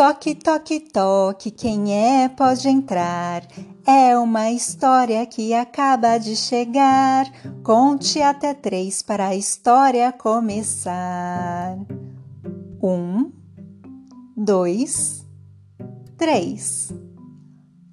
Toque, toque, toque, quem é pode entrar. É uma história que acaba de chegar. Conte até três para a história começar. Um, dois, três.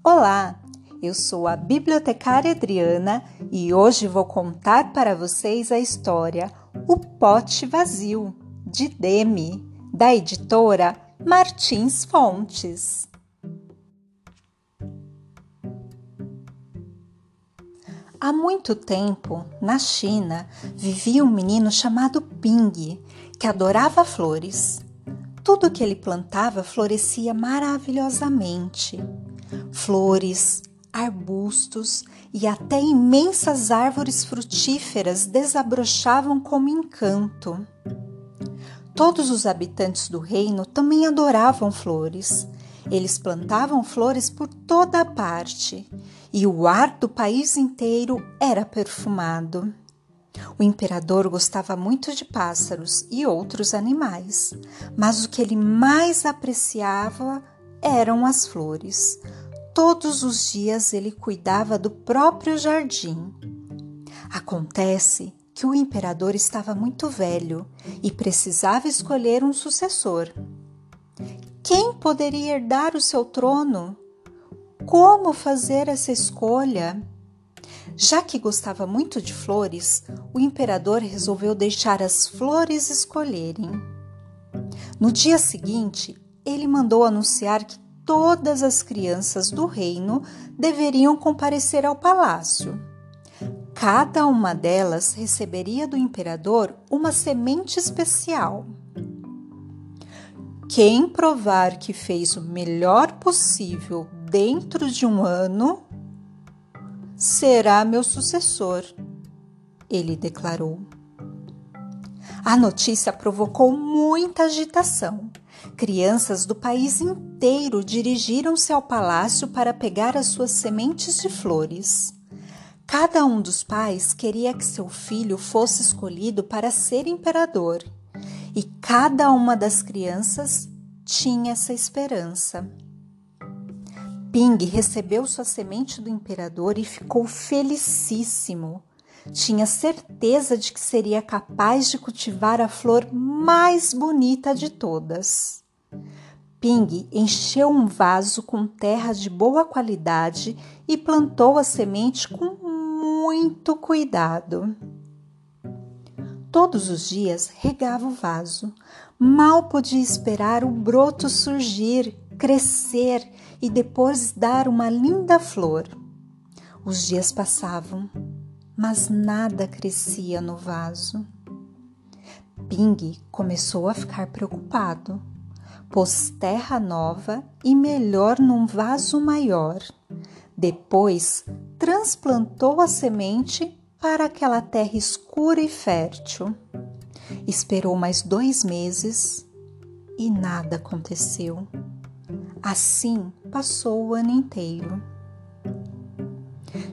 Olá, eu sou a bibliotecária Adriana e hoje vou contar para vocês a história O Pote Vazio, de Demi, da editora Martins Fontes. Há muito tempo, na China, vivia um menino chamado Ping, que adorava flores. Tudo que ele plantava florescia maravilhosamente. Flores, arbustos e até imensas árvores frutíferas desabrochavam como encanto. Todos os habitantes do reino também adoravam flores. Eles plantavam flores por toda a parte e o ar do país inteiro era perfumado. O imperador gostava muito de pássaros e outros animais, mas o que ele mais apreciava eram as flores. Todos os dias ele cuidava do próprio jardim. Acontece que o imperador estava muito velho e precisava escolher um sucessor. Quem poderia herdar o seu trono? Como fazer essa escolha? Já que gostava muito de flores, o imperador resolveu deixar as flores escolherem. No dia seguinte, ele mandou anunciar que todas as crianças do reino deveriam comparecer ao palácio. Cada uma delas receberia do imperador uma semente especial. Quem provar que fez o melhor possível dentro de um ano será meu sucessor, ele declarou. A notícia provocou muita agitação. Crianças do país inteiro dirigiram-se ao palácio para pegar as suas sementes de flores. Cada um dos pais queria que seu filho fosse escolhido para ser imperador, e cada uma das crianças tinha essa esperança. Ping recebeu sua semente do imperador e ficou felicíssimo. Tinha certeza de que seria capaz de cultivar a flor mais bonita de todas. Ping encheu um vaso com terra de boa qualidade e plantou a semente com muito cuidado. Todos os dias regava o vaso. Mal podia esperar o broto surgir, crescer e depois dar uma linda flor. Os dias passavam, mas nada crescia no vaso. Ping começou a ficar preocupado. Pôs terra nova e melhor num vaso maior. Depois transplantou a semente para aquela terra escura e fértil. Esperou mais dois meses e nada aconteceu. Assim passou o ano inteiro.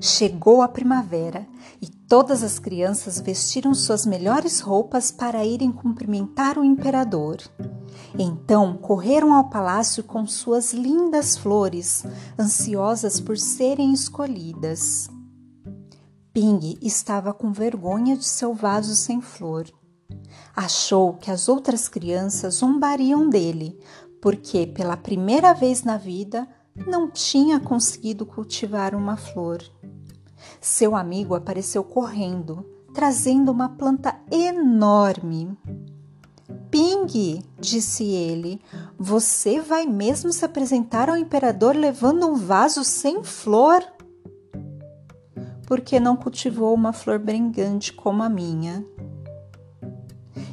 Chegou a primavera e todas as crianças vestiram suas melhores roupas para irem cumprimentar o imperador. Então correram ao palácio com suas lindas flores, ansiosas por serem escolhidas. Ping estava com vergonha de seu vaso sem flor. Achou que as outras crianças zombariam dele, porque pela primeira vez na vida não tinha conseguido cultivar uma flor. Seu amigo apareceu correndo, trazendo uma planta enorme. Ping, disse ele, você vai mesmo se apresentar ao imperador levando um vaso sem flor? Porque não cultivou uma flor brilhante como a minha.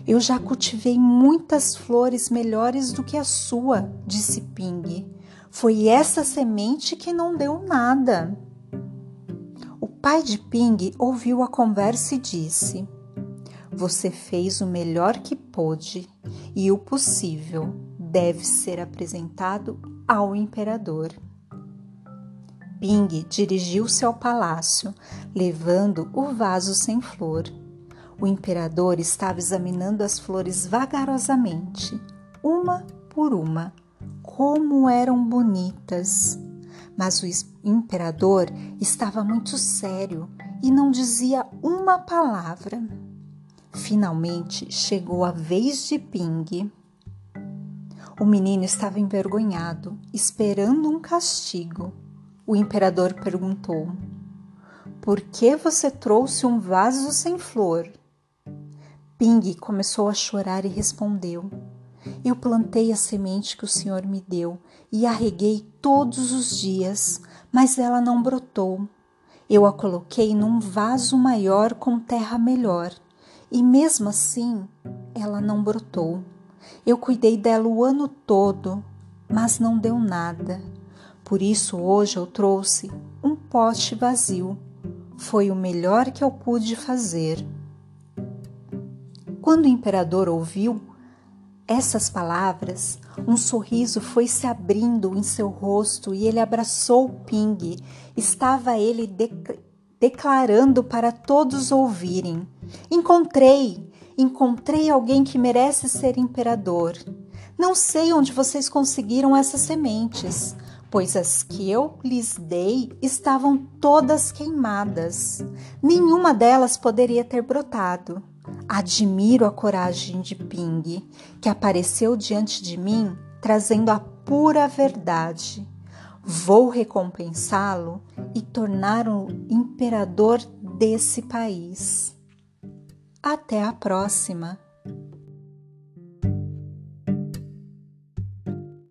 Eu já cultivei muitas flores melhores do que a sua, disse Ping. Foi essa semente que não deu nada. O pai de Ping ouviu a conversa e disse: você fez o melhor que pôde e o possível deve ser apresentado ao imperador. Ping dirigiu-se ao palácio, levando o vaso sem flor. O imperador estava examinando as flores vagarosamente, uma por uma, como eram bonitas. Mas o imperador estava muito sério e não dizia uma palavra. Finalmente chegou a vez de Ping. O menino estava envergonhado, esperando um castigo. O imperador perguntou: Por que você trouxe um vaso sem flor? Ping começou a chorar e respondeu: Eu plantei a semente que o Senhor me deu e a reguei todos os dias, mas ela não brotou. Eu a coloquei num vaso maior com terra melhor e mesmo assim ela não brotou. Eu cuidei dela o ano todo, mas não deu nada. Por isso hoje eu trouxe um pote vazio. Foi o melhor que eu pude fazer. Quando o imperador ouviu essas palavras, um sorriso foi se abrindo em seu rosto e ele abraçou Ping. Estava ele de declarando para todos ouvirem: Encontrei, encontrei alguém que merece ser imperador. Não sei onde vocês conseguiram essas sementes, pois as que eu lhes dei estavam todas queimadas. Nenhuma delas poderia ter brotado. Admiro a coragem de Ping, que apareceu diante de mim trazendo a pura verdade. Vou recompensá-lo e torná-lo imperador desse país. Até a próxima!